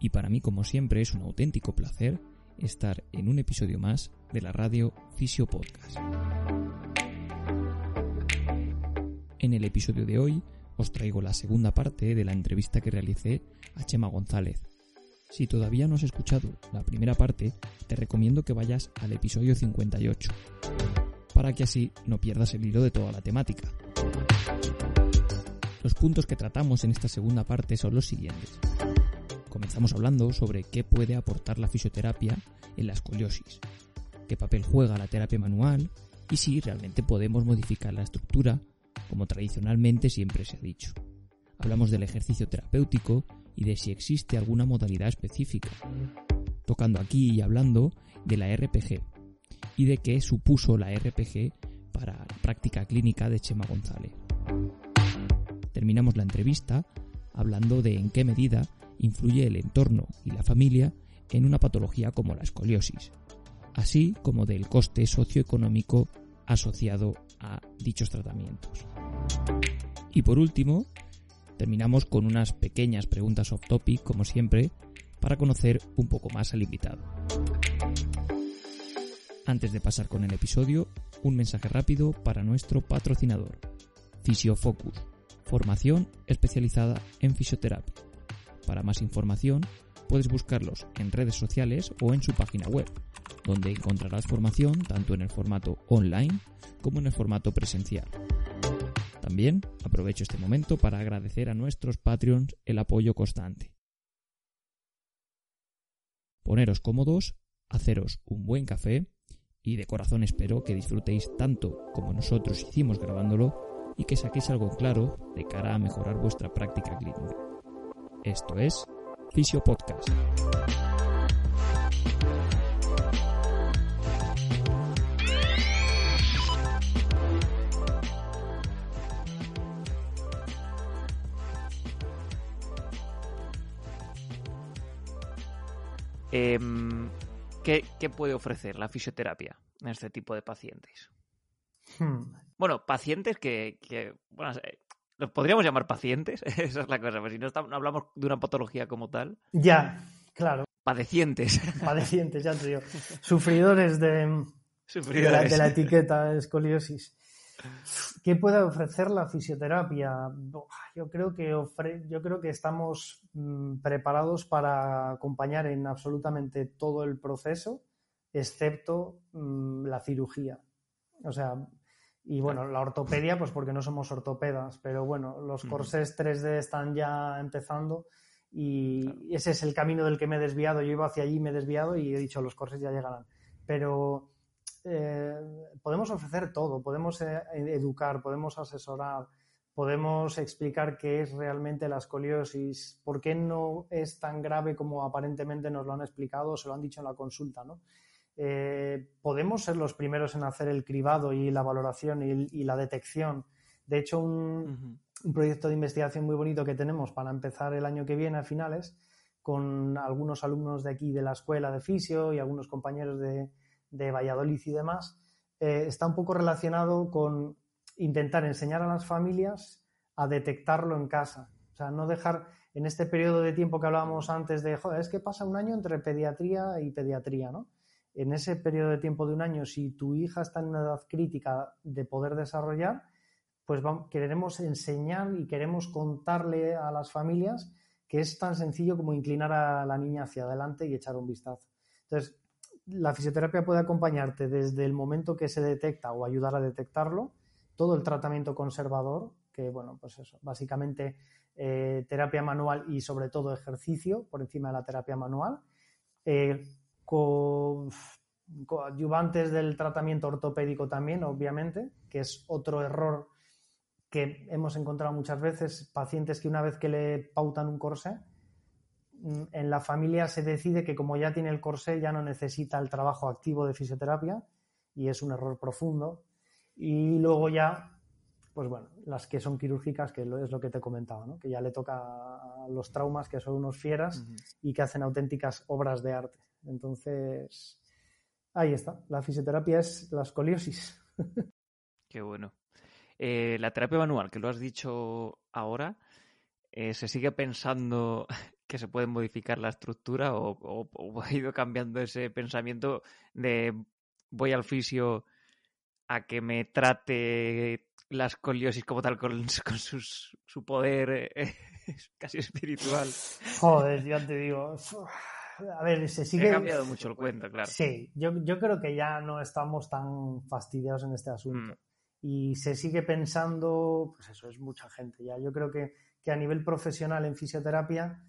y para mí como siempre es un auténtico placer estar en un episodio más de la radio Fisio Podcast. En el episodio de hoy os traigo la segunda parte de la entrevista que realicé a Chema González. Si todavía no has escuchado la primera parte, te recomiendo que vayas al episodio 58, para que así no pierdas el hilo de toda la temática. Los puntos que tratamos en esta segunda parte son los siguientes. Comenzamos hablando sobre qué puede aportar la fisioterapia en la escoliosis, qué papel juega la terapia manual y si realmente podemos modificar la estructura como tradicionalmente siempre se ha dicho. Hablamos del ejercicio terapéutico y de si existe alguna modalidad específica, tocando aquí y hablando de la RPG y de qué supuso la RPG para la práctica clínica de Chema González. Terminamos la entrevista hablando de en qué medida influye el entorno y la familia en una patología como la escoliosis, así como del coste socioeconómico asociado a dichos tratamientos. Y por último, terminamos con unas pequeñas preguntas off topic, como siempre, para conocer un poco más al invitado. Antes de pasar con el episodio, un mensaje rápido para nuestro patrocinador, Fisiofocus, formación especializada en fisioterapia. Para más información, puedes buscarlos en redes sociales o en su página web, donde encontrarás formación tanto en el formato online como en el formato presencial. También aprovecho este momento para agradecer a nuestros Patreons el apoyo constante. Poneros cómodos, haceros un buen café y de corazón espero que disfrutéis tanto como nosotros hicimos grabándolo y que saquéis algo claro de cara a mejorar vuestra práctica clínica. Esto es Fisio Podcast. Em, ¿qué, qué puede ofrecer la fisioterapia en este tipo de pacientes? Hmm. Bueno, pacientes que, que, bueno, eh, los podríamos llamar pacientes, esa es la cosa, pero si no, estamos- no hablamos de una patología como tal, Ya, claro, padecientes, padecientes, ya te digo. Sufridores de, de, la, sufridores. de la etiqueta escoliosis. ¿Qué puede ofrecer la fisioterapia? Yo creo que, ofre- yo creo que estamos mm, preparados para acompañar en absolutamente todo el proceso, excepto mm, la cirugía. O sea, y bueno, la ortopedia, pues porque no somos ortopedas, pero bueno, los corsés 3D están ya empezando y ese es el camino del que me he desviado. Yo iba hacia allí, me he desviado y he dicho, los corsés ya llegarán. Pero eh, podemos ofrecer todo, podemos eh, educar, podemos asesorar, podemos explicar qué es realmente la escoliosis, por qué no es tan grave como aparentemente nos lo han explicado, se lo han dicho en la consulta, ¿no? Eh, podemos ser los primeros en hacer el cribado y la valoración y, y la detección. De hecho, un, proyecto de investigación muy bonito que tenemos para empezar el año que viene a finales con algunos alumnos de aquí de la escuela de fisio y algunos compañeros de, de Valladolid y demás, eh, está un poco relacionado con intentar enseñar a las familias a detectarlo en casa. O sea, no dejar en este periodo de tiempo que hablábamos antes de, joder, es que pasa un año entre pediatría y pediatría, ¿no? En ese periodo de tiempo de un año, si tu hija está en una edad crítica de poder desarrollar, pues queremos enseñar y queremos contarle a las familias que es tan sencillo como inclinar a la niña hacia adelante y echar un vistazo. Entonces, la fisioterapia puede acompañarte desde el momento que se detecta o ayudar a detectarlo, todo el tratamiento conservador, que bueno, pues eso, básicamente eh, terapia manual y sobre todo ejercicio por encima de la terapia manual, eh, con coadyuvantes del tratamiento ortopédico también, obviamente, que es otro error que hemos encontrado muchas veces, pacientes que una vez que le pautan un corsé, mm, en la familia se decide que como ya tiene el corsé ya no necesita el trabajo activo de fisioterapia y es un error profundo. Y luego ya, pues bueno, las que son quirúrgicas, que es lo que te comentaba, ¿no? que ya le toca a los traumas, que son unos fieras y que hacen auténticas obras de arte. Entonces, ahí está, la fisioterapia es la escoliosis. Qué bueno. Eh, la terapia manual, que lo has dicho ahora, eh, ¿se sigue pensando que se puede modificar la estructura o, ha ido cambiando ese pensamiento de voy al fisio a que me trate la escoliosis como tal con, su poder eh, casi espiritual? Joder, ya te digo. A ver, se sigue. Ha cambiado mucho el cuento, claro. Sí, yo, creo que ya no estamos tan fastidiados en este asunto. Mm y se sigue pensando, pues eso es mucha gente ya. Yo creo que, a nivel profesional en fisioterapia,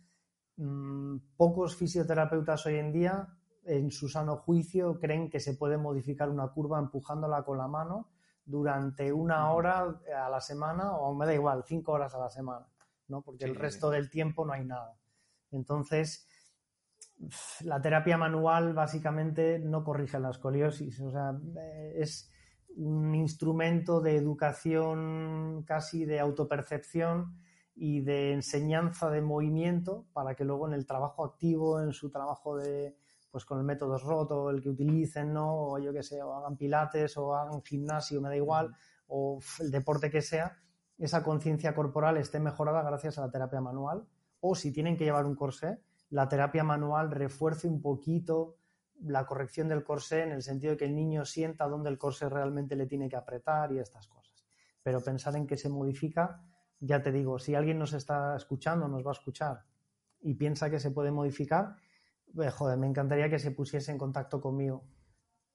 mm, pocos fisioterapeutas hoy en día, en su sano juicio, creen que se puede modificar una curva empujándola con la mano durante una hora a la semana, o me da igual, cinco horas a la semana, ¿no? Porque el resto del tiempo no hay nada. Entonces, la terapia manual básicamente no corrige la escoliosis, o sea, eh, es un instrumento de educación casi de autopercepción y de enseñanza de movimiento para que luego en el trabajo activo, en su trabajo de pues con el método roto, el que utilicen, ¿no? O yo que sé, o hagan pilates o hagan gimnasio, me da igual, o el deporte que sea, esa conciencia corporal esté mejorada gracias a la terapia manual. O si tienen que llevar un corsé, la terapia manual refuerce un poquito la corrección del corsé en el sentido de que el niño sienta dónde el corsé realmente le tiene que apretar y estas cosas. Pero pensar en que se modifica, ya te digo, si alguien nos está escuchando, nos va a escuchar y piensa que se puede modificar, joder, me encantaría que se pusiese en contacto conmigo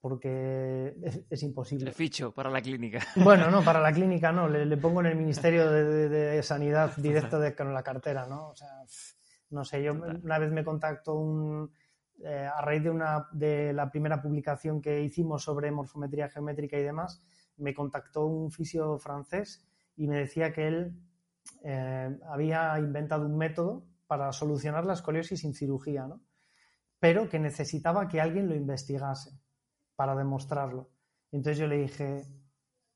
porque es, imposible. Le ficho para la clínica. Bueno, no, para la clínica no, le, pongo en el Ministerio de, Sanidad directo de, con la cartera, ¿no? O sea, no sé, yo una vez me contactó un, eh, a raíz de, una, de la primera publicación que hicimos sobre morfometría geométrica y demás, me contactó un fisio francés y me decía que él eh, había inventado un método para solucionar la escoliosis sin cirugía, ¿no? pero que necesitaba que alguien lo investigase para demostrarlo. Entonces yo le dije,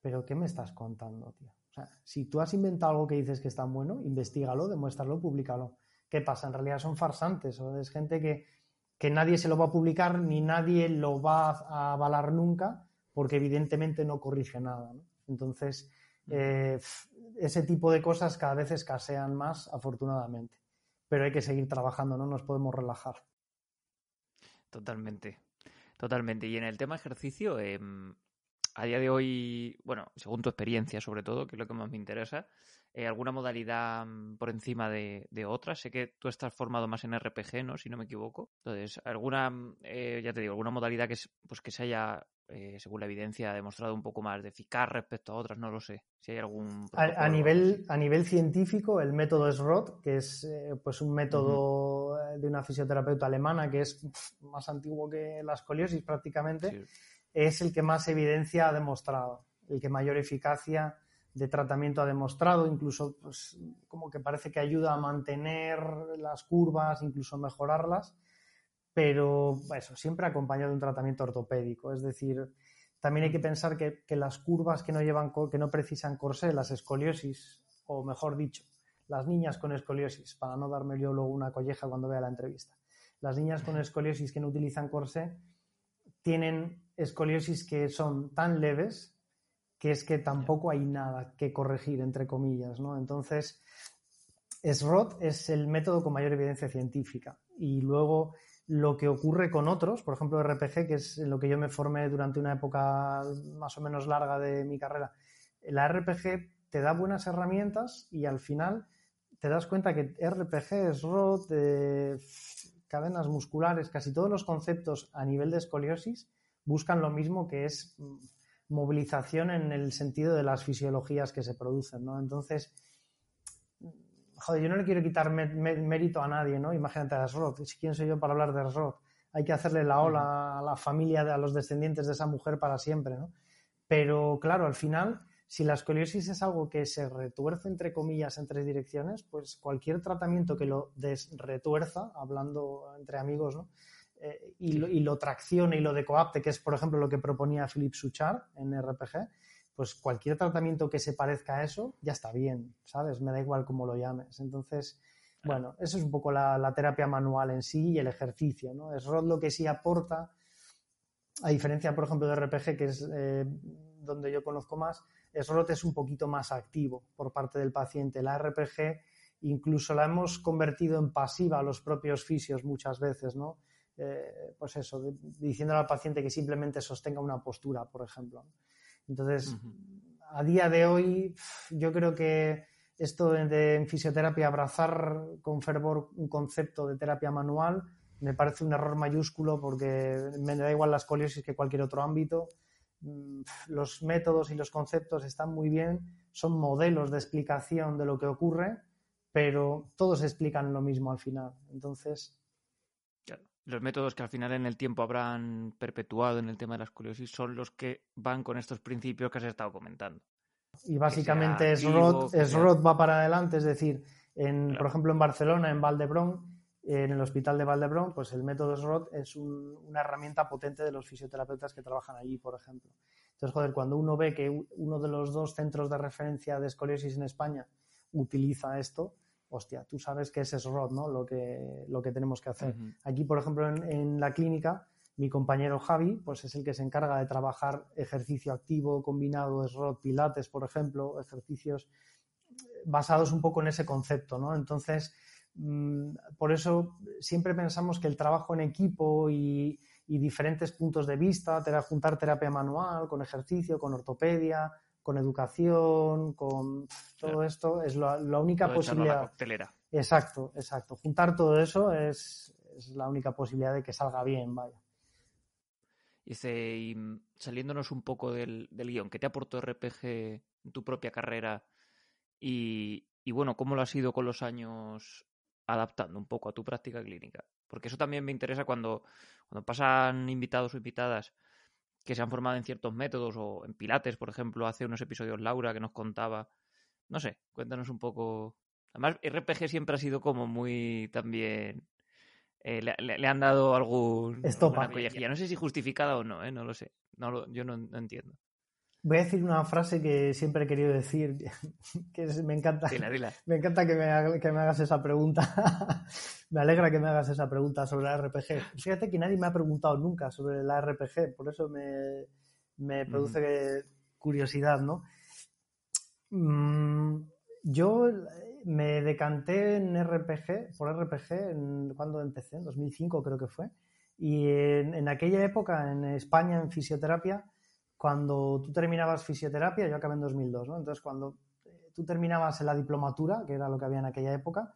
pero ¿qué me estás contando, tío? O sea, si tú has inventado algo que dices que es tan bueno, investigalo, demuéstralo, públicalo. ¿Qué pasa? En realidad son farsantes, o es gente que que nadie se lo va a publicar ni nadie lo va a avalar nunca, porque evidentemente no corrige nada. Entonces, eh, ese tipo de cosas cada vez escasean más, afortunadamente. Pero hay que seguir trabajando, no nos podemos relajar. Totalmente, totalmente. Y en el tema ejercicio, em, a día de hoy, bueno, según tu experiencia sobre todo, que es lo que más me interesa, eh, alguna modalidad mm, por encima de, de otras. Sé que tú estás formado más en RPG, ¿no? Si no me equivoco. Entonces, alguna, mm, eh, ya te digo, alguna modalidad que, pues que se haya, eh, según la evidencia, demostrado un poco más de eficaz respecto a otras, no lo sé. Si hay algún... A, nivel, a nivel científico, el método SROT, que es pues un método de una fisioterapeuta alemana que es más antiguo que la escoliosis prácticamente, es el que más evidencia ha demostrado, el que mayor eficacia de tratamiento ha demostrado, incluso pues, como que parece que ayuda a mantener las curvas, incluso mejorarlas, pero eso, siempre acompañado de un tratamiento ortopédico. Es decir, también hay que pensar que, las curvas que no, llevan, que no precisan corsé, las escoliosis, o mejor dicho, las niñas con escoliosis, para no darme luego una colleja cuando vea la entrevista, las niñas con escoliosis que no utilizan corsé tienen escoliosis que son tan leves que es que tampoco hay nada que corregir, entre comillas, ¿no? Entonces, SROT es el método con mayor evidencia científica. Y luego lo que ocurre con otros, por ejemplo RPG, que es en lo que yo me formé durante una época más o menos larga de mi carrera, la RPG te da buenas herramientas y al final te das cuenta que RPG, SROT, eh, cadenas musculares, casi todos los conceptos a nivel de escoliosis buscan lo mismo que es mm, movilización en el sentido de las fisiologías que se producen, ¿no? Entonces, joder, yo no le quiero quitar mérito a nadie, ¿no? Imagínate a SROT, ¿quién soy yo para hablar de SROT? Hay que hacerle la ola a la familia, a los descendientes de esa mujer para siempre, ¿no? Pero claro, al final, si la escoliosis es algo que se retuerce, entre comillas, en tres direcciones, pues cualquier tratamiento que lo desretuerza, hablando entre amigos, ¿no? Eh, y, lo, y, lo, traccione y lo decoapte, que es, por ejemplo, lo que proponía Philippe Suchard en RPG, pues cualquier tratamiento que se parezca a eso ya está bien, ¿sabes? Me da igual cómo lo llames. Entonces, bueno, eso es un poco la, terapia manual en sí y el ejercicio, ¿no? Es ROD lo que sí aporta, a diferencia, por ejemplo, de RPG, que es eh, donde yo conozco más, SROT es un poquito más activo por parte del paciente. La RPG incluso la hemos convertido en pasiva a los propios fisios muchas veces, ¿no? Eh, pues eso, diciéndole al paciente que simplemente sostenga una postura, por ejemplo. Entonces, a día de hoy, yo creo que esto de, en fisioterapia, abrazar con fervor un concepto de terapia manual, me parece un error mayúsculo porque me da igual la escoliosis que cualquier otro ámbito. Mm, los métodos y los conceptos están muy bien, son modelos de explicación de lo que ocurre, pero todos explican lo mismo al final. Entonces, los métodos que al final en el tiempo habrán perpetuado en el tema de la escoliosis son los que van con estos principios que has estado comentando. Y básicamente es ROT, va para adelante, es decir, en, por ejemplo en Barcelona, en Valdebrón, en el hospital de Valdebrón, pues el método SROT es una herramienta potente de los fisioterapeutas que trabajan allí, por ejemplo. Entonces, joder, cuando uno ve que uno de los dos centros de referencia de escoliosis en España utiliza esto, hostia, tú sabes que ese es ROD, ¿no? Lo que, lo que tenemos que hacer. Aquí, por ejemplo, en, la clínica, mi compañero Javi, pues es el que se encarga de trabajar ejercicio activo combinado de ROD, pilates, por ejemplo, ejercicios basados un poco en ese concepto, ¿no? Entonces, mm, por eso siempre pensamos que el trabajo en equipo y, y diferentes puntos de vista, juntar terapia manual con ejercicio, con ortopedia, con educación, con todo esto, es la, única posibilidad. Exacto, exacto. Juntar todo eso es, la única posibilidad de que salga bien, vaya. Dice, y saliéndonos un poco del, guion, ¿qué te aportó RPG en tu propia carrera? Y, y, bueno, ¿cómo lo has ido con los años adaptando un poco a tu práctica clínica? Porque eso también me interesa cuando, cuando pasan invitados o invitadas que se han formado en ciertos métodos o en Pilates, por ejemplo, hace unos episodios Laura que nos contaba. No sé, cuéntanos un poco. Además, RPG siempre ha sido como muy también. Eh, le, han dado algún. Estopa. No sé si justificada o no, ¿eh? no lo sé. No lo, yo no entiendo. Voy a decir una frase que siempre he querido decir, que me encanta. Me encanta que me, que me hagas esa pregunta. me alegra que me hagas esa pregunta sobre la RPG. Fíjate que nadie me ha preguntado nunca sobre la RPG, por eso me, me produce curiosidad, ¿no? Mm, yo me decanté en RPG, por RPG, cuando empecé, en 2005 creo que fue. Y en aquella época, en España, en fisioterapia, cuando tú terminabas fisioterapia, yo acabé en 2002, ¿no? Entonces, cuando eh, tú terminabas la diplomatura, que era lo que había en aquella época,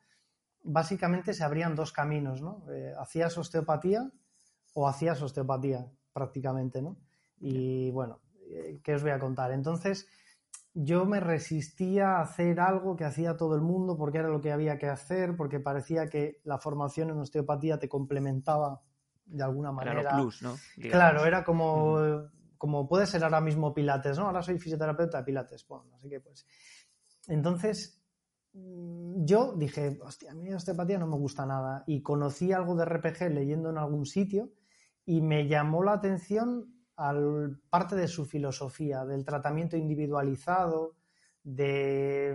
básicamente se abrían dos caminos, ¿no? Eh, hacías osteopatía o hacías osteopatía, prácticamente, ¿no? Y bueno, eh, ¿qué os voy a contar? Entonces, yo me resistía a hacer algo que hacía todo el mundo porque era lo que había que hacer, porque parecía que la formación en osteopatía te complementaba de alguna manera. Era plus, ¿no? Claro, era como como puede ser ahora mismo Pilates, ¿no? Ahora soy fisioterapeuta de Pilates. Pues. Entonces, mm, yo dije, hostia, a mí la osteopatía no me gusta nada. Y conocí algo de RPG leyendo en algún sitio y me llamó la atención al parte de su filosofía, del tratamiento individualizado, de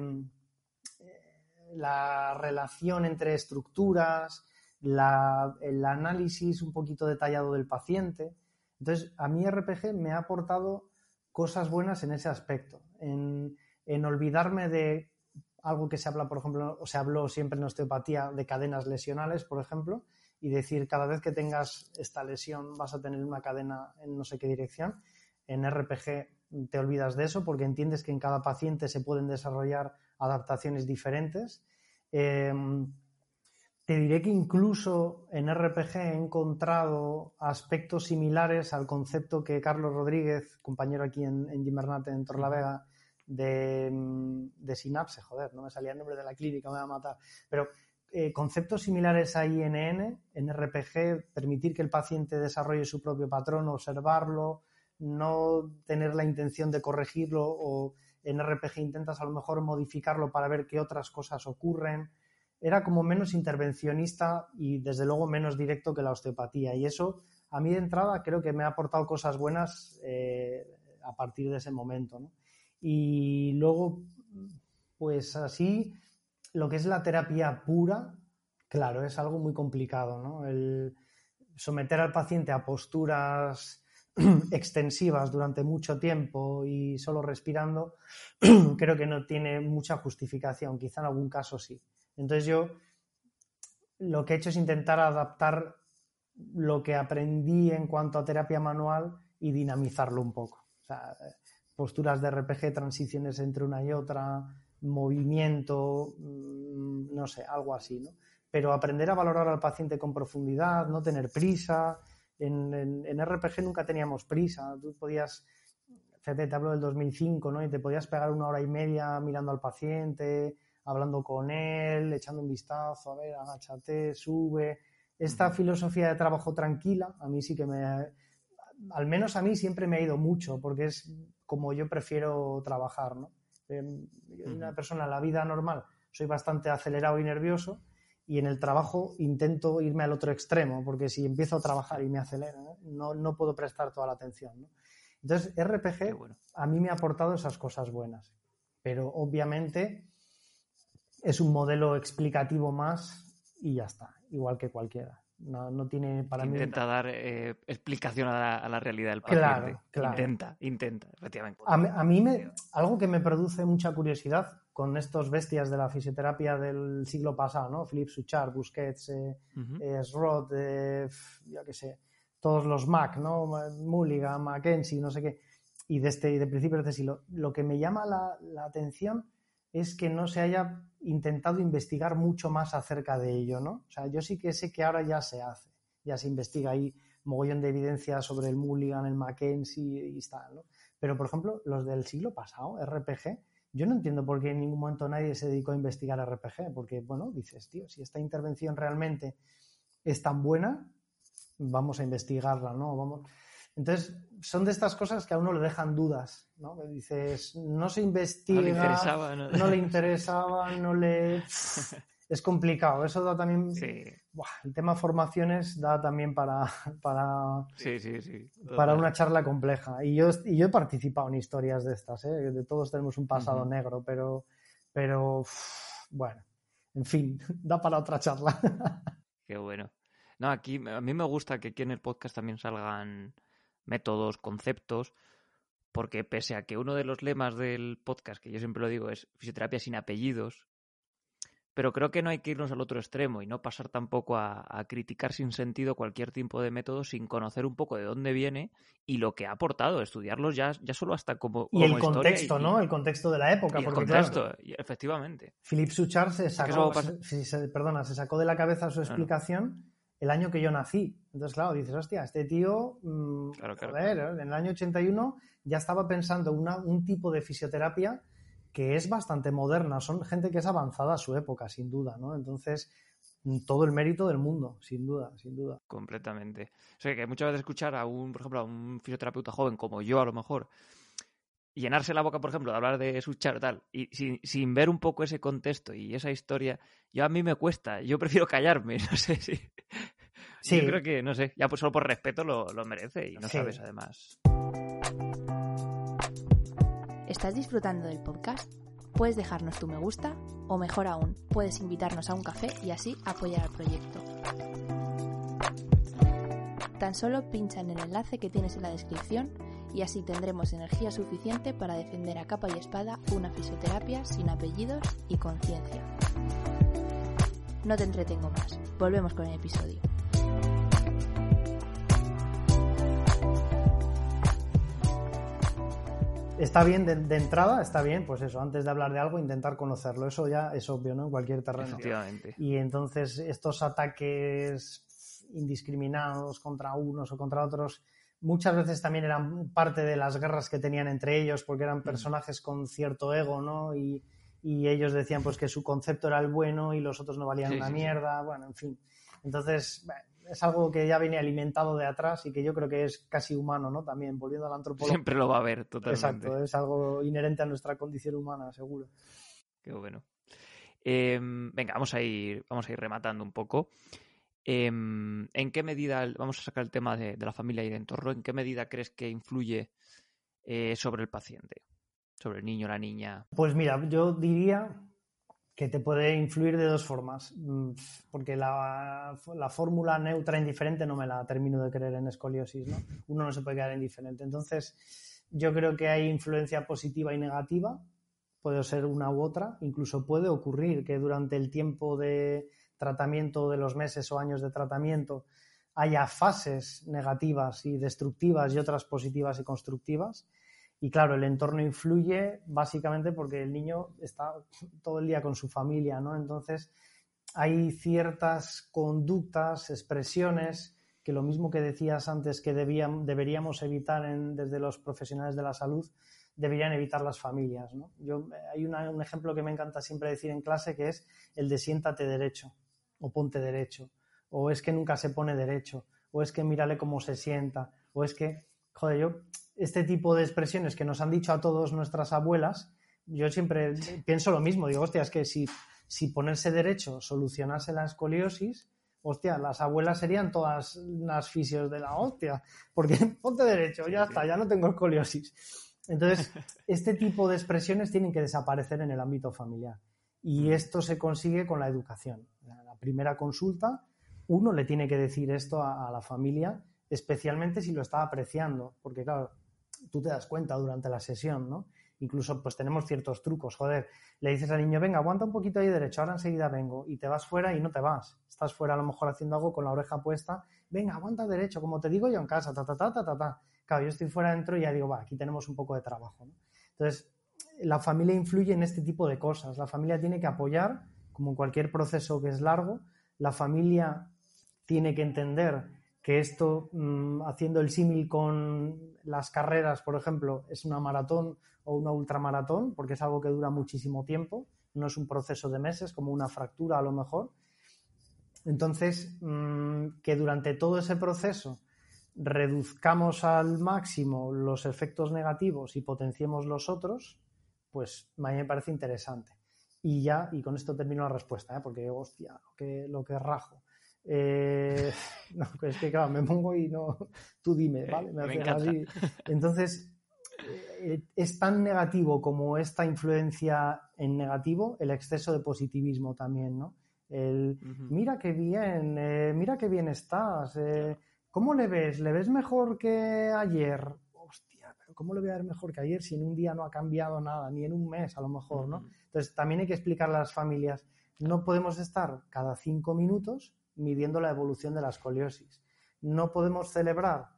eh, la relación entre estructuras, el análisis un poquito detallado del paciente. Entonces, a mí RPG me ha aportado cosas buenas en ese aspecto, en, olvidarme de algo que se habla, por ejemplo, o se habló siempre en osteopatía de cadenas lesionales, por ejemplo, y decir cada vez que tengas esta lesión vas a tener una cadena en no sé qué dirección. En RPG te olvidas de eso porque entiendes que en cada paciente se pueden desarrollar adaptaciones diferentes. Em, te diré que incluso en RPG he encontrado aspectos similares al concepto que Carlos Rodríguez, compañero aquí en, en Gimernate, en Torlavega, de, de Sinapse, joder, no me salía el nombre de la clínica, me va a matar, pero eh, conceptos similares a INN, en RPG, permitir que el paciente desarrolle su propio patrón, observarlo, no tener la intención de corregirlo o en RPG intentas a lo mejor modificarlo para ver qué otras cosas ocurren. Era como menos intervencionista y desde luego menos directo que la osteopatía. Y eso a mí de entrada creo que me ha aportado cosas buenas eh, a partir de ese momento. Y luego, pues así, lo que es la terapia pura, claro, es algo muy complicado. El someter al paciente a posturas extensivas durante mucho tiempo y solo respirando, creo que no tiene mucha justificación, quizá en algún caso sí. Entonces yo lo que he hecho es intentar adaptar lo que aprendí en cuanto a terapia manual y dinamizarlo un poco. O sea, posturas de RPG, transiciones entre una y otra, movimiento, mm, no sé, algo así, ¿no? Pero aprender a valorar al paciente con profundidad, no tener prisa. En, RPG nunca teníamos prisa. Tú podías, fíjate, te hablo del 2005, ¿no? Y te podías pegar una hora y media mirando al paciente, hablando con él, echando un vistazo, a ver, agáchate, sube. Esta filosofía de trabajo tranquila, a mí sí que me, al menos a mí siempre me ha ido mucho, porque es como yo prefiero trabajar, ¿no? Em, una persona en la vida normal soy bastante acelerado y nervioso y en el trabajo intento irme al otro extremo, porque si empiezo a trabajar y me acelero, no, no puedo prestar toda la atención. Entonces, RPG a mí me ha aportado esas cosas buenas, pero obviamente es un modelo explicativo más y ya está, igual que cualquiera. No, no tiene para intenta mí. Dar eh, explicación a la, realidad del paciente. Claro, Intenta, intenta, efectivamente. A, mí me, algo que me produce mucha curiosidad con estos bestias de la fisioterapia del siglo pasado, ¿no? Philippe Suchard, Busquets, eh, eh eh, ya que sé, todos los Mac, ¿no? Mulligan, Mackenzie, no sé qué, y de este, y de principios de este siglo. Lo que me llama la, la atención es que no se haya intentado investigar mucho más acerca de ello, ¿no? O sea, yo sí que sé que ahora ya se hace, ya se investiga ahí mogollón de evidencia sobre el Mulligan, el Mackenzie y está, ¿no? Pero, por ejemplo, los del siglo pasado, RPG, yo no entiendo por qué en ningún momento nadie se dedicó a investigar RPG, porque, bueno, dices, tío, si esta intervención realmente es tan buena, vamos a investigarla, ¿no? Vamos... Entonces, son de estas cosas que a uno le dejan dudas, ¿no? dices, no se investiga, no le interesaba, no, le, interesaba, no le... es complicado, eso da también... el tema formaciones da también para, para, sí, sí, sí. para una charla compleja. Y yo, y yo he participado en historias de estas, ¿eh? de todos tenemos un pasado negro, pero, pero bueno, en fin, da para otra charla. Qué bueno. No, aquí a mí me gusta que aquí en el podcast también salgan métodos, conceptos, porque pese a que uno de los lemas del podcast, que yo siempre lo digo, es fisioterapia sin apellidos, pero creo que no hay que irnos al otro extremo y no pasar tampoco a, criticar sin sentido cualquier tipo de método sin conocer un poco de dónde viene y lo que ha aportado, estudiarlos ya, ya solo hasta como. Y el contexto, ¿no? El contexto de la época. el contexto, efectivamente. Philippe Suchard se sacó, perdona, se sacó de la cabeza su explicación el año que yo nací. Entonces, claro, dices, hostia, este tío, mm, en el año 81 ya estaba pensando una, un tipo de fisioterapia que es bastante moderna. Son gente que es avanzada a su época, sin duda, ¿no? Entonces, mm, todo el mérito del mundo, sin duda, sin duda. Completamente. O sea, que muchas veces escuchar a un, por ejemplo, a un fisioterapeuta joven como yo, a lo mejor, llenarse la boca, por ejemplo, de hablar de su char tal, y sin, sin, ver un poco ese contexto y esa historia, yo a mí me cuesta, yo prefiero callarme, no sé si... Sí. Yo creo que, no sé, ya pues solo por respeto lo, lo merece y no sabes además. ¿Estás disfrutando del podcast? Puedes dejarnos tu me gusta o mejor aún, puedes invitarnos a un café y así apoyar al proyecto. Tan solo pincha en el enlace que tienes en la descripción y así tendremos energía suficiente para defender a capa y espada una fisioterapia sin apellidos y conciencia. No te entretengo más, volvemos con el episodio. Está bien de, entrada, está bien, pues eso, antes de hablar de algo, intentar conocerlo. Eso ya es obvio, ¿no? En cualquier terreno. Y entonces estos ataques indiscriminados contra unos o contra otros, muchas veces también eran parte de las guerras que tenían entre ellos, porque eran mm. personajes con cierto ego, ¿no? Y, ellos decían pues que su concepto era el bueno y los otros no valían una mierda, bueno, en fin. Entonces, es algo que ya viene alimentado de atrás y que yo creo que es casi humano, ¿no? También, volviendo al antropólogo. Siempre lo va a haber, totalmente. Exacto, es algo inherente a nuestra condición humana, seguro. Qué bueno. Em, venga, vamos a ir, vamos a ir rematando un poco. Em, ¿En qué medida, vamos a sacar el tema de, la familia y de entorno, ¿en qué medida crees que influye eh, sobre el paciente? Sobre el niño, la niña. Pues mira, yo diría que te puede influir de dos formas, mm, porque la, fórmula neutra indiferente no me la termino de creer en escoliosis, ¿no? Uno no se puede quedar indiferente. Entonces, yo creo que hay influencia positiva y negativa, puede ser una u otra, incluso puede ocurrir que durante el tiempo de tratamiento de los meses o años de tratamiento haya fases negativas y destructivas y otras positivas y constructivas y claro, el entorno influye básicamente porque el niño está todo el día con su familia, ¿no? Entonces, hay ciertas conductas, expresiones, que lo mismo que decías antes que deberíamos evitar desde los profesionales de la salud, deberían evitar las familias. ¿no? Yo, hay un ejemplo que me encanta siempre decir en clase que es el de siéntate derecho o ponte derecho, o es que nunca se pone derecho, o es que mírale cómo se sienta, o es que, joder, yo este tipo de expresiones que nos han dicho a todos nuestras abuelas, yo siempre pienso lo mismo. Digo, hostia, es que si, si ponerse derecho solucionase la escoliosis, hostia, las abuelas serían todas las fisios de la hostia, porque ponte derecho, ya está, ya no tengo escoliosis. Entonces, este tipo de expresiones tienen que desaparecer en el ámbito familiar. Y esto se consigue con la educación. La primera consulta, uno le tiene que decir esto a, a la familia, especialmente si lo está apreciando, porque claro, tú te das cuenta durante la sesión, ¿no? Incluso pues tenemos ciertos trucos, joder, le dices al niño, venga, aguanta un poquito ahí derecho, ahora enseguida vengo, y te vas fuera y no te vas, estás fuera a lo mejor haciendo algo con la oreja puesta, venga, aguanta derecho, como te digo yo en casa, ta, ta, ta, ta, ta, ta. Claro, yo estoy fuera dentro y ya digo, va, aquí tenemos un poco de trabajo. Entonces, la familia influye en este tipo de cosas, la familia tiene que apoyar, como en cualquier proceso que es largo, la familia tiene que entender que esto, mm, haciendo el símil con las carreras, por ejemplo, es una maratón o una ultramaratón, porque es algo que dura muchísimo tiempo, no es un proceso de meses, como una fractura a lo mejor. Entonces, mm, que durante todo ese proceso reduzcamos al máximo los efectos negativos y potenciemos los otros, pues a mí me parece interesante. Y ya, y con esto termino la respuesta, ¿eh? porque hostia, que, lo que rajo. Eh, no, es que claro, me pongo y no, tú dime, ¿vale? Me, así. Entonces, eh, es tan negativo como esta influencia en negativo el exceso de positivismo también, ¿no? El, mira qué bien, eh, mira qué bien estás, ¿cómo le ves? ¿Le ves mejor que ayer? Hostia, pero ¿cómo le voy a ver mejor que ayer si en un día no ha cambiado nada, ni en un mes a lo mejor, ¿no? Entonces, también hay que explicar a las familias, no podemos estar cada cinco minutos midiendo la evolución de la escoliosis. No podemos celebrar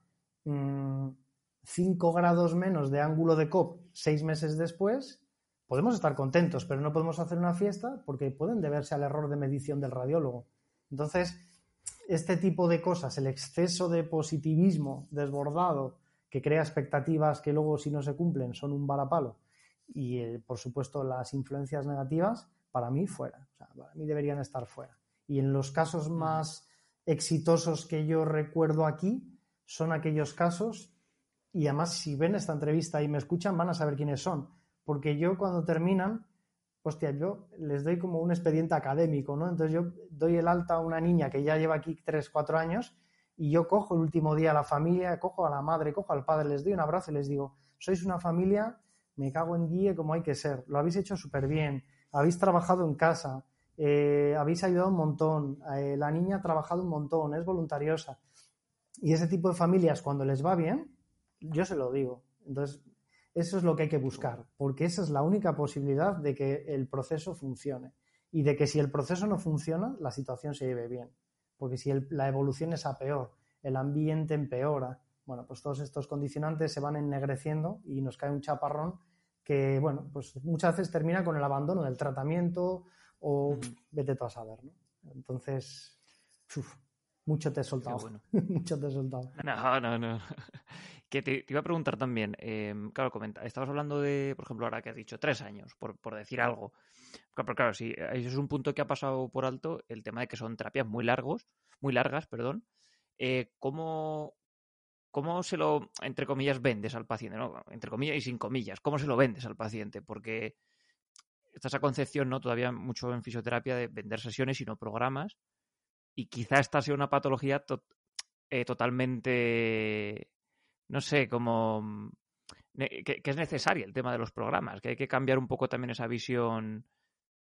5 mm, grados menos de ángulo de COP seis meses después. Podemos estar contentos, pero no podemos hacer una fiesta porque pueden deberse al error de medición del radiólogo. Entonces, este tipo de cosas, el exceso de positivismo desbordado que crea expectativas que luego si no se cumplen son un varapalo y eh, por supuesto las influencias negativas, para mí fuera. para mí deberían estar fuera. Y en los casos más exitosos que yo recuerdo aquí son aquellos casos, y además si ven esta entrevista y me escuchan van a saber quiénes son, porque yo cuando terminan, hostia, yo les doy como un expediente académico, ¿no? Entonces yo doy el alta a una niña que ya lleva aquí 3, 4 años y yo cojo el último día a la familia, cojo a la madre, cojo al padre, les doy un abrazo y les digo, sois una familia, me cago en guía como hay que ser, lo habéis hecho súper bien, habéis trabajado en casa, eh, habéis ayudado un montón, eh, la niña ha trabajado un montón, es voluntariosa. Y ese tipo de familias, cuando les va bien, yo se lo digo. Entonces, eso es lo que hay que buscar, porque esa es la única posibilidad de que el proceso funcione. Y de que si el proceso no funciona, la situación se lleve bien. Porque si la evolución es a peor, el ambiente empeora, Bueno, pues todos estos condicionantes se van ennegreciendo y nos cae un chaparrón que, bueno, pues muchas veces termina con el abandono del tratamiento o vete tú a saber, ¿no? Entonces, mucho te he soltado. mucho te he soltado. No, no, no. Que te, iba a preguntar también, em, claro, comenta, estabas hablando de, por ejemplo, ahora que has dicho tres años, por, por decir algo. Pero claro, sí, eso es un punto que ha pasado por alto, el tema de que son terapias muy largos, muy largas, perdón. Eh, ¿cómo, ¿Cómo se lo, entre comillas, vendes al paciente? ¿no? Entre comillas y sin comillas, ¿cómo se lo vendes al paciente? Porque está esa concepción, ¿no? Todavía mucho en fisioterapia de vender sesiones y no programas. Y quizá esta sea una patología eh, totalmente, no sé, como que, es necesaria el tema de los programas, que hay que cambiar un poco también esa visión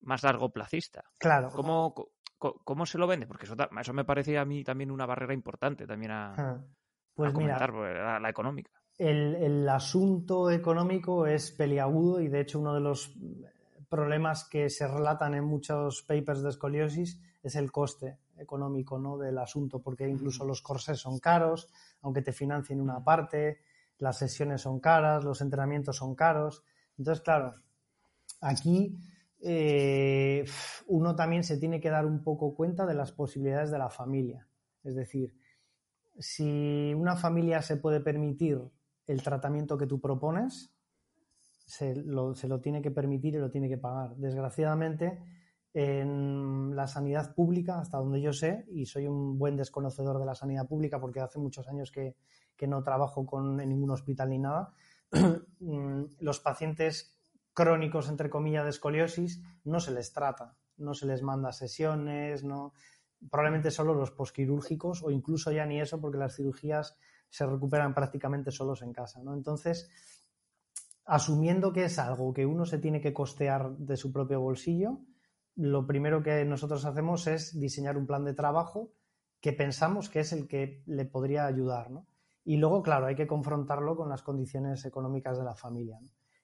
más largo placista. Claro. ¿Cómo, cómo, se lo vende? Porque eso, eso me parece a mí también una barrera importante también a, ah, pues comentar, pues, la, económica. El, el, asunto económico es peliagudo y de hecho uno de los problemas que se relatan en muchos papers de escoliosis es el coste económico ¿no? del asunto, porque incluso los corsés son caros, aunque te financien una parte, las sesiones son caras, los entrenamientos son caros. Entonces, claro, aquí eh, uno también se tiene que dar un poco cuenta de las posibilidades de la familia. Es decir, si una familia se puede permitir el tratamiento que tú propones, se lo, tiene que permitir y lo tiene que pagar. Desgraciadamente, en la sanidad pública, hasta donde yo sé, y soy un buen desconocedor de la sanidad pública porque hace muchos años que, no trabajo con, en ningún hospital ni nada, mm, los pacientes crónicos, entre comillas, de escoliosis, no se les trata, no se les manda sesiones, no, probablemente solo los posquirúrgicos o incluso ya ni eso porque las cirugías se recuperan prácticamente solos en casa, ¿no? Entonces, asumiendo que es algo que uno se tiene que costear de su propio bolsillo, lo primero que nosotros hacemos es diseñar un plan de trabajo que pensamos que es el que le podría ayudar, ¿no? Y luego, claro, hay que confrontarlo con las condiciones económicas de la familia.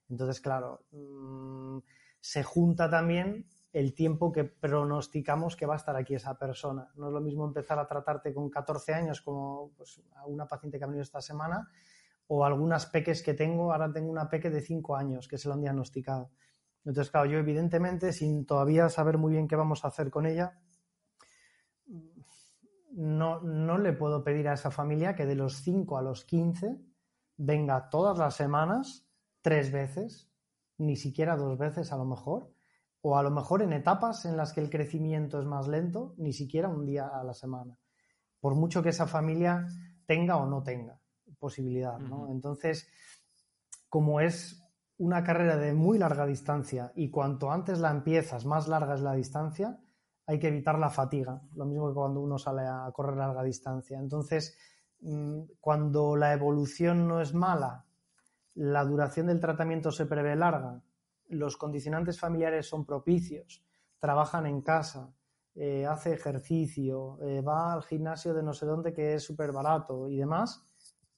Entonces, claro, mm, se junta también el tiempo que pronosticamos que va a estar aquí esa persona. No es lo mismo empezar a tratarte con 14 años como pues, a una paciente que ha venido esta semana o algunas peques que tengo, ahora tengo una peque de 5 años que se lo han diagnosticado. Entonces, claro, yo evidentemente, sin todavía saber muy bien qué vamos a hacer con ella, no, no le puedo pedir a esa familia que de los 5 a los 15 venga todas las semanas, tres veces, ni siquiera dos veces a lo mejor, o a lo mejor en etapas en las que el crecimiento es más lento, ni siquiera un día a la semana, por mucho que esa familia tenga o no tenga posibilidad, ¿no? Entonces, como es una carrera de muy larga distancia y cuanto antes la empiezas, más larga es la distancia, hay que evitar la fatiga, lo mismo que cuando uno sale a correr larga distancia. Entonces, mm, cuando la evolución no es mala, la duración del tratamiento se prevé larga, los condicionantes familiares son propicios, trabajan en casa, eh, hace ejercicio, eh, va al gimnasio de no sé dónde que es súper barato y demás,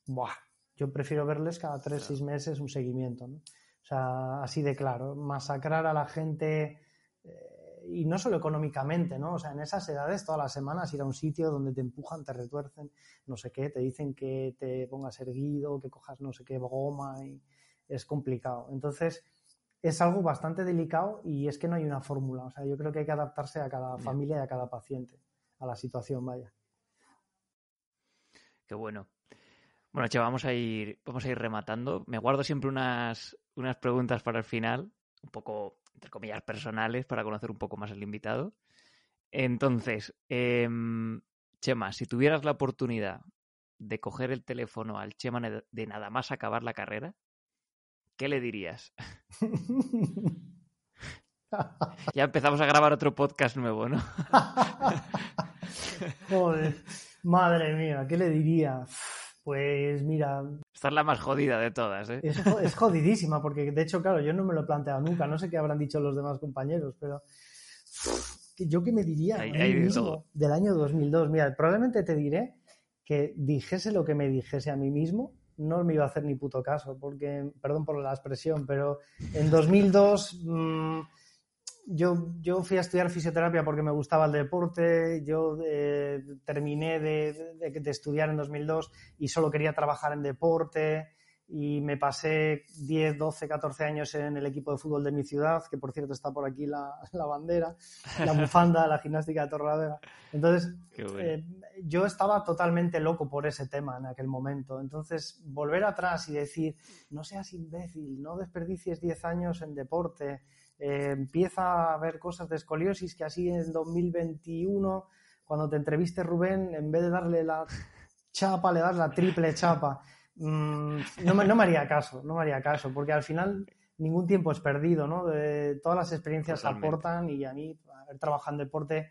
Buah, yo prefiero verles cada tres, seis meses un seguimiento. ¿no? O sea, así de claro, masacrar a la gente eh, y no solo económicamente, ¿no? O sea, en esas edades todas las semanas ir a un sitio donde te empujan, te retuercen, no sé qué, te dicen que te pongas erguido, que cojas no sé qué goma y es complicado. Entonces, es algo bastante delicado y es que no hay una fórmula. O sea, yo creo que hay que adaptarse a cada familia y a cada paciente, a la situación, vaya. Qué bueno. Bueno, che, vamos a ir, vamos a ir rematando. Me guardo siempre unas, unas preguntas para el final, un poco, entre comillas, personales, para conocer un poco más al invitado. Entonces, em, Chema, si tuvieras la oportunidad de coger el teléfono al Chema de nada más acabar la carrera, ¿qué le dirías? ya empezamos a grabar otro podcast nuevo, ¿no? Joder, madre mía, ¿qué le diría? Pues mira. Esta es la más jodida de todas, ¿eh? Es, jodidísima, porque de hecho, claro, yo no me lo he planteado nunca. No sé qué habrán dicho los demás compañeros, pero. ¿Yo qué me diría del año 2002? Mira, probablemente te diré que dijese lo que me dijese a mí mismo, no me iba a hacer ni puto caso, porque, perdón por la expresión, pero en 2002 mmm, yo, yo fui a estudiar fisioterapia porque me gustaba el deporte, yo eh, terminé de, de, estudiar en 2002 y solo quería trabajar en deporte y me pasé 10, 12, 14 años en el equipo de fútbol de mi ciudad, que por cierto está por aquí la, la bandera, la bufanda, la gimnástica de Torradera. Entonces, eh, yo estaba totalmente loco por ese tema en aquel momento. Entonces, volver atrás y decir, no seas imbécil, no desperdicies 10 años en deporte, eh, empieza a ver cosas de escoliosis que así en 2021, cuando te entreviste Rubén, en vez de darle la chapa, le das la triple chapa. Mm, no, me, no me haría caso, no me haría caso, porque al final ningún tiempo es perdido, ¿no? todas las experiencias aportan y a mí, haber trabajado en deporte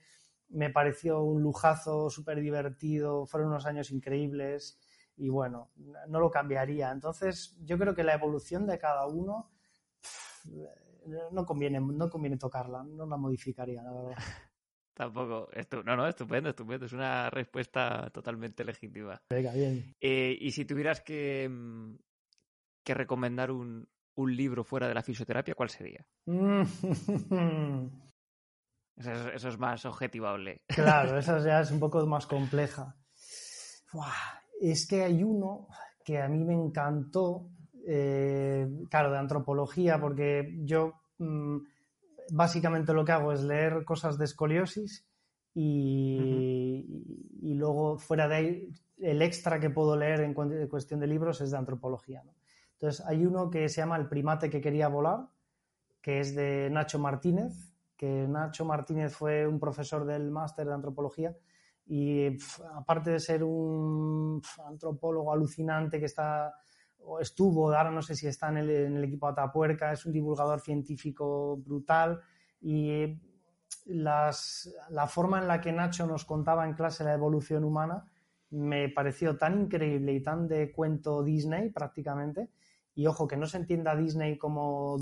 me pareció un lujazo, súper divertido, fueron unos años increíbles y bueno, no lo cambiaría. Entonces, yo creo que la evolución de cada uno no conviene, no conviene tocarla, no la modificaría, la verdad. Tampoco. no, no, estupendo, estupendo. Es una respuesta totalmente legítima. Venga, bien. Eh, y si tuvieras que, mm, que recomendar un, un, libro fuera de la fisioterapia, ¿cuál sería? eso, es, más objetivable. Claro, esa ya es un poco más compleja. es que hay uno que a mí me encantó, eh, claro, de antropología, porque yo. Mm, básicamente lo que hago es leer cosas de escoliosis y, y luego fuera de ahí el extra que puedo leer en cuestión de libros es de antropología. Entonces hay uno que se llama El primate que quería volar, que es de Nacho Martínez, que Nacho Martínez fue un profesor del máster de antropología y aparte de ser un antropólogo alucinante que está o estuvo, ahora no sé si está en el, equipo Atapuerca, es un divulgador científico brutal y las, la forma en la que Nacho nos contaba en clase la evolución humana me pareció tan increíble y tan de cuento Disney prácticamente. Y ojo, que no se entienda Disney como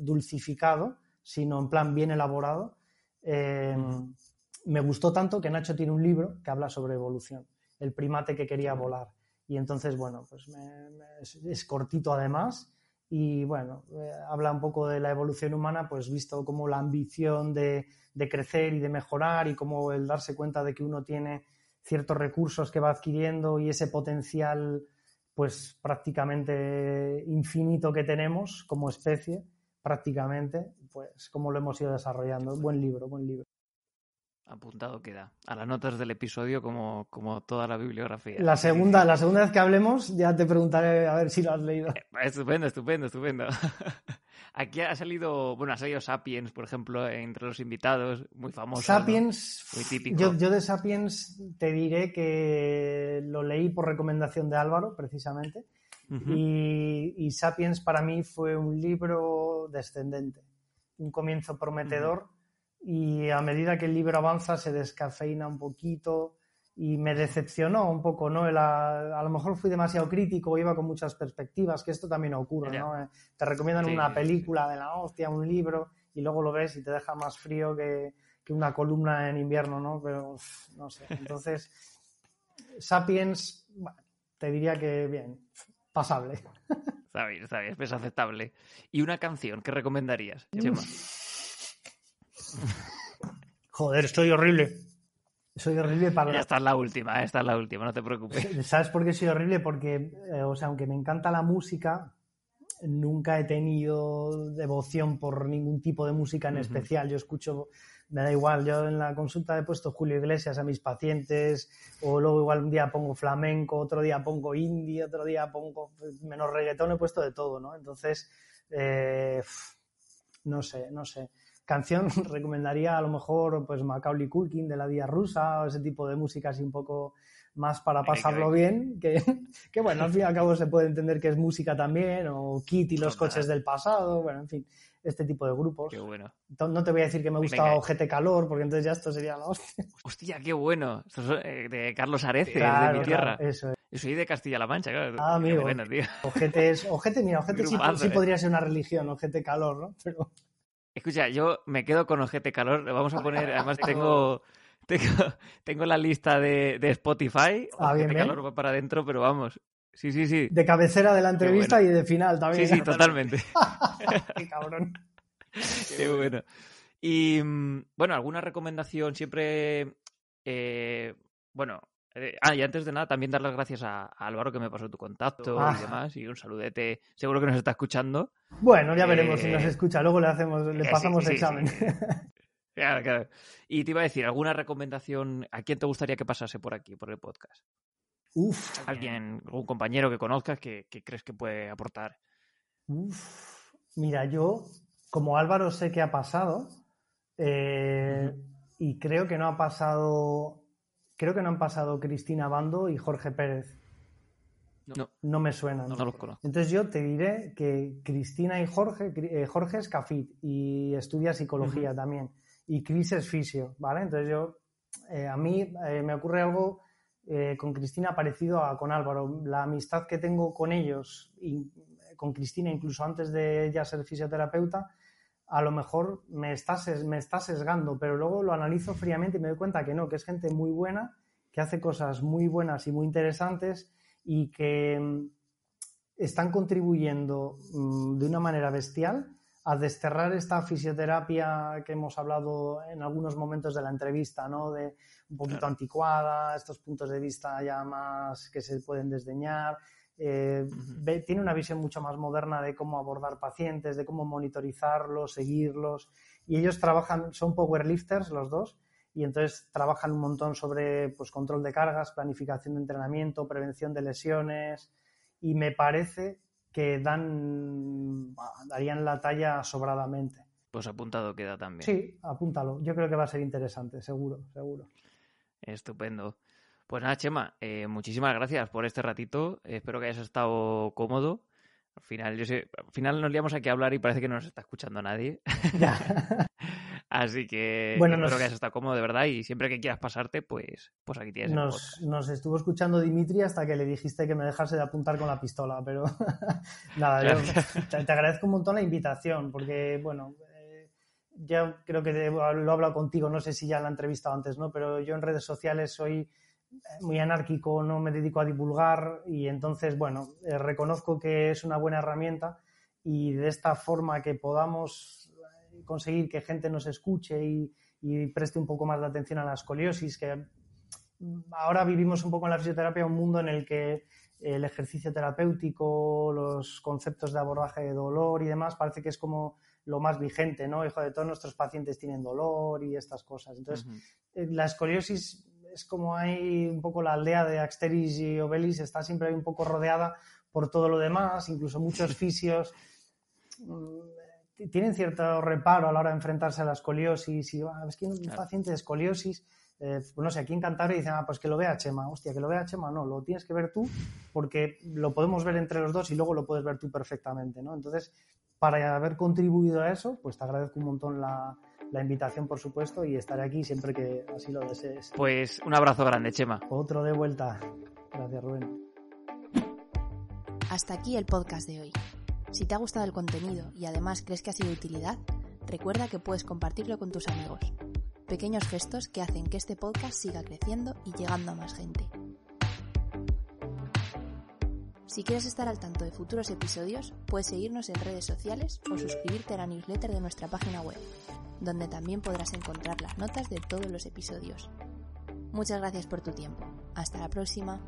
dulcificado, sino en plan bien elaborado. Eh, me gustó tanto que Nacho tiene un libro que habla sobre evolución, el primate que quería volar. Y entonces, bueno, pues es, cortito además y bueno, eh, habla un poco de la evolución humana, pues visto como la ambición de, de, crecer y de mejorar y como el darse cuenta de que uno tiene ciertos recursos que va adquiriendo y ese potencial pues prácticamente infinito que tenemos como especie, prácticamente, pues como lo hemos ido desarrollando. Buen libro, buen libro. Apuntado queda. A las notas del episodio como, como toda la bibliografía. La segunda, la segunda vez que hablemos ya te preguntaré a ver si lo has leído. Eh, estupendo, estupendo, estupendo. Aquí ha salido, bueno, ha salido Sapiens, por ejemplo, entre los invitados, muy famoso. Sapiens, muy típico. Yo, yo, de Sapiens te diré que lo leí por recomendación de Álvaro, precisamente. y, y, Sapiens para mí fue un libro descendente, un comienzo prometedor y a medida que el libro avanza se descafeina un poquito y me decepcionó un poco, ¿no? a, lo mejor fui demasiado crítico, iba con muchas perspectivas, que esto también ocurre, ¿no? Eh, te recomiendan una película de la hostia, un libro, y luego lo ves y te deja más frío que, que una columna en invierno, ¿no? Pero, no sé. Entonces, Sapiens, bueno, te diría que bien, pasable. Está bien, está bien, es aceptable. ¿Y una canción qué recomendarías, Joder, estoy horrible. Soy horrible para. Esta es la última, esta es la última, no te preocupes. ¿Sabes por qué soy horrible? Porque, eh, o sea, aunque me encanta la música, nunca he tenido devoción por ningún tipo de música en especial. Yo escucho, me da igual, yo en la consulta he puesto Julio Iglesias a mis pacientes, o luego igual un día pongo flamenco, otro día pongo indie, otro día pongo menos reggaetón, he puesto de todo, ¿no? Entonces, eh, no sé, no sé canción recomendaría a lo mejor pues Macaulay Culkin de la Día Rusa o ese tipo de música así un poco más para pasarlo bien, que, que, bueno, al fin y al cabo se puede entender que es música también, o Kit y los coches del pasado, bueno, en fin, este tipo de grupos. Qué bueno. No te voy a decir que me gusta Ojete Calor, porque entonces ya esto sería la hostia. Hostia, qué bueno. Esto es eh, de Carlos Arece, de mi tierra. eso es. Yo soy de Castilla-La Mancha, claro. Ah, amigo. Ojete es, ojete, mira, ojete sí, sí, podría ser una religión, ojete calor, ¿no? Pero... Escucha, yo me quedo con Ojete Calor. Vamos a poner, además tengo, tengo, tengo la lista de, de Spotify. Ah, Ojete Calor va para adentro, pero vamos. Sí, sí, sí. De cabecera de la entrevista y de final también. Sí, sí, totalmente. Qué cabrón. Qué bueno. Y mm, bueno, alguna recomendación siempre. Eh, bueno, eh, ah, y antes de nada, también dar las gracias a, a Álvaro que me pasó tu contacto Ah. y demás. Y un saludete, seguro que nos está escuchando. Bueno, ya veremos si Eh, nos escucha. Luego le hacemos, Eh, le sí, pasamos sí, sí, examen. sí. Claro, claro. Y te iba a decir, ¿alguna recomendación? ¿A quién te gustaría que pasase por aquí, por el podcast? Uf, ¿Alguien, algún compañero que conozcas que, que crees que puede aportar? uf. Mira, yo, como Álvaro sé que ha pasado, eh, y creo que no ha pasado, creo que no han pasado Cristina Bando y Jorge Pérez. No, No me suenan. no los conozco. Entonces yo te diré que Cristina y Jorge, eh, Jorge es CAFIT y estudia psicología también, y Cris es fisio, ¿vale? Entonces yo, eh, a mí eh, me ocurre algo eh, con Cristina parecido a con Álvaro. La amistad que tengo con ellos y con Cristina, incluso antes de ella ser fisioterapeuta, a lo mejor me está, me está sesgando, pero luego lo analizo fríamente y me doy cuenta que no, que es gente muy buena, que hace cosas muy buenas y muy interesantes y que mm, están contribuyendo mm, de una manera bestial a desterrar esta fisioterapia que hemos hablado en algunos momentos de la entrevista, ¿no? De un poquito Claro. anticuada, estos puntos de vista ya más que se pueden desdeñar. Eh, ve- tiene una visión mucho más moderna de cómo abordar pacientes, de cómo monitorizarlos, seguirlos. Y ellos trabajan, son powerlifters los dos, y entonces trabajan un montón sobre pues, control de cargas, planificación de entrenamiento, prevención de lesiones, y me parece que dan, darían la talla sobradamente. Pues apuntado queda también. Sí, apúntalo. Yo creo que va a ser interesante, seguro, seguro. Estupendo. Pues nada, Chema, eh, muchísimas gracias por este ratito. Espero que hayas estado cómodo. Al final, yo sé, al final nos liamos aquí a hablar y parece que no nos está escuchando nadie. Ya. Así que Bueno, espero nos- que hayas estado cómodo de verdad y siempre que quieras pasarte, pues, pues aquí tienes Nos, estuvo escuchando Dimitri hasta que le dijiste que me dejase de apuntar con la pistola, pero nada, yo te, te agradezco un montón la invitación, porque bueno, eh, ya creo que te- lo he hablado contigo, no sé si ya la he entrevistado antes, ¿no? Pero yo en redes sociales soy muy anárquico, no me dedico a divulgar y entonces, bueno, eh, reconozco que es una buena herramienta y de esta forma que podamos eh, conseguir que gente nos escuche y, y preste un poco más de atención a la escoliosis, que ahora vivimos un poco en la fisioterapia un mundo en el que el ejercicio terapéutico, los conceptos de abordaje de dolor y demás, parece que es como lo más vigente, ¿no? Hijo de todos nuestros pacientes tienen dolor y estas cosas. Entonces, eh, la escoliosis es como hay un poco la aldea de Axteris y Obelis, está siempre un poco rodeada por todo lo demás, incluso muchos fisios mm, tienen cierto reparo a la hora de enfrentarse a la escoliosis y "Ah, es que un Claro. paciente de escoliosis, eh, pues no sé, aquí en Cantabria dicen, ah, pues que lo vea Chema, hostia, que lo vea Chema, no, lo tienes que ver tú porque lo podemos ver entre los dos y luego lo puedes ver tú perfectamente, ¿no? Entonces, para haber contribuido a eso, pues te agradezco un montón la, la invitación, por supuesto, y estaré aquí siempre que así lo desees. Pues un abrazo grande, Chema. Otro de vuelta. Gracias, Rubén. Hasta aquí el podcast de hoy. Si te ha gustado el contenido y además crees que ha sido de utilidad, recuerda que puedes compartirlo con tus amigos. Pequeños gestos que hacen que este podcast siga creciendo y llegando a más gente. Si quieres estar al tanto de futuros episodios, puedes seguirnos en redes sociales o suscribirte a la newsletter de nuestra página web, donde también podrás encontrar las notas de todos los episodios. Muchas gracias por tu tiempo. Hasta la próxima.